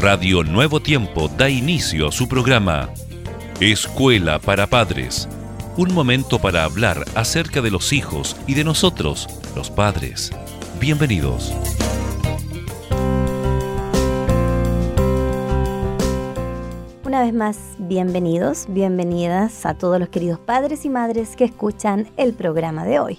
Radio Nuevo Tiempo da inicio a su programa Escuela para Padres. Un momento para hablar acerca de los hijos y de nosotros, los padres. Bienvenidos. Una vez más, bienvenidos, bienvenidas a todos los queridos padres y madres que escuchan el programa de hoy.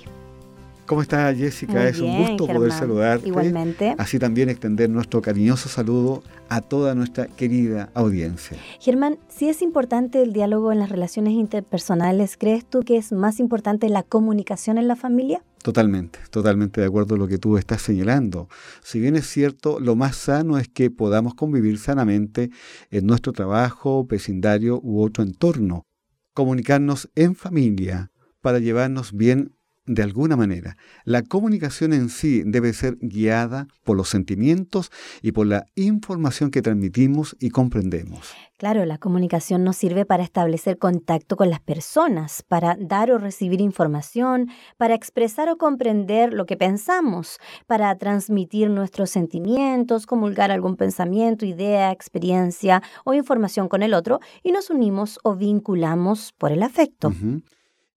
¿Cómo está Jessica? es un gusto poder saludarte. Igualmente. Así también extender nuestro cariñoso saludo a toda nuestra querida audiencia. Germán, si es importante el diálogo en las relaciones interpersonales, ¿crees tú que es más importante la comunicación en la familia? Totalmente, totalmente de acuerdo a lo que tú estás señalando. Si bien es cierto, lo más sano es que podamos convivir sanamente en nuestro trabajo, vecindario u otro entorno. Comunicarnos en familia para llevarnos bien de alguna manera. La comunicación en sí debe ser guiada por los sentimientos y por la información que transmitimos y comprendemos. Claro, la comunicación nos sirve para establecer contacto con las personas, para dar o recibir información, para expresar o comprender lo que pensamos, para transmitir nuestros sentimientos, comulgar algún pensamiento, idea, experiencia o información con el otro y nos unimos o vinculamos por el afecto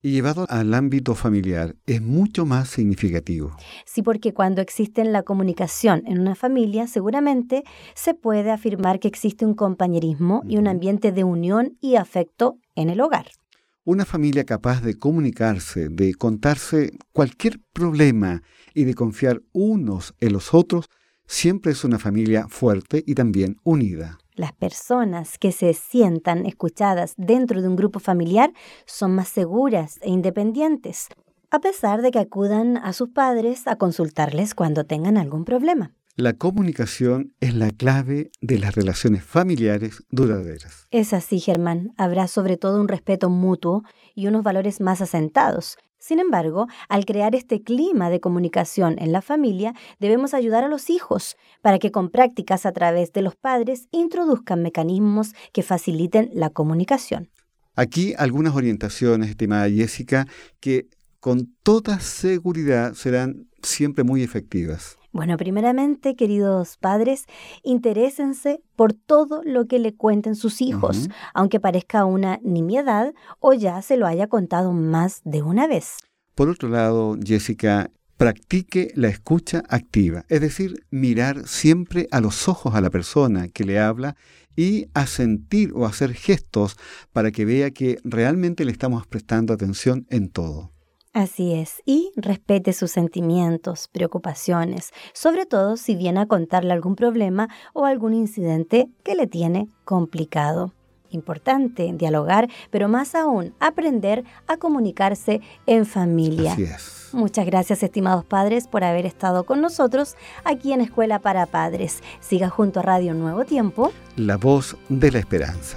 y llevado al ámbito familiar es mucho más significativo. Sí, porque cuando existe la comunicación en una familia, seguramente se puede afirmar que existe un compañerismo y un ambiente de unión y afecto en el hogar. Una familia capaz de comunicarse, de contarse cualquier problema y de confiar unos en los otros, siempre es una familia fuerte y también unida. Las personas que se sientan escuchadas dentro de un grupo familiar son más seguras e independientes, a pesar de que acudan a sus padres a consultarles cuando tengan algún problema. La comunicación es la clave de las relaciones familiares duraderas. Es así, Germán. Habrá sobre todo un respeto mutuo y unos valores más asentados, sin embargo, al crear este clima de comunicación en la familia, debemos ayudar a los hijos para que con prácticas a través de los padres introduzcan mecanismos que faciliten la comunicación. Aquí algunas orientaciones, estimada Jessica, que con toda seguridad serán siempre muy efectivas. Bueno, primeramente, queridos padres, interésense por todo lo que le cuenten sus hijos, aunque parezca una nimiedad o ya se lo haya contado más de una vez. Por otro lado, Jessica, practique la escucha activa, es decir, mirar siempre a los ojos a la persona que le habla y asentir o hacer gestos para que vea que realmente le estamos prestando atención en todo. Así es, y respete sus sentimientos, preocupaciones, sobre todo si viene a contarle algún problema o algún incidente que le tiene complicado. Importante dialogar, pero más aún aprender a comunicarse en familia. Así es. Muchas gracias, estimados padres, por haber estado con nosotros aquí en Escuela para Padres. Siga junto a Radio Nuevo Tiempo. La voz de la esperanza.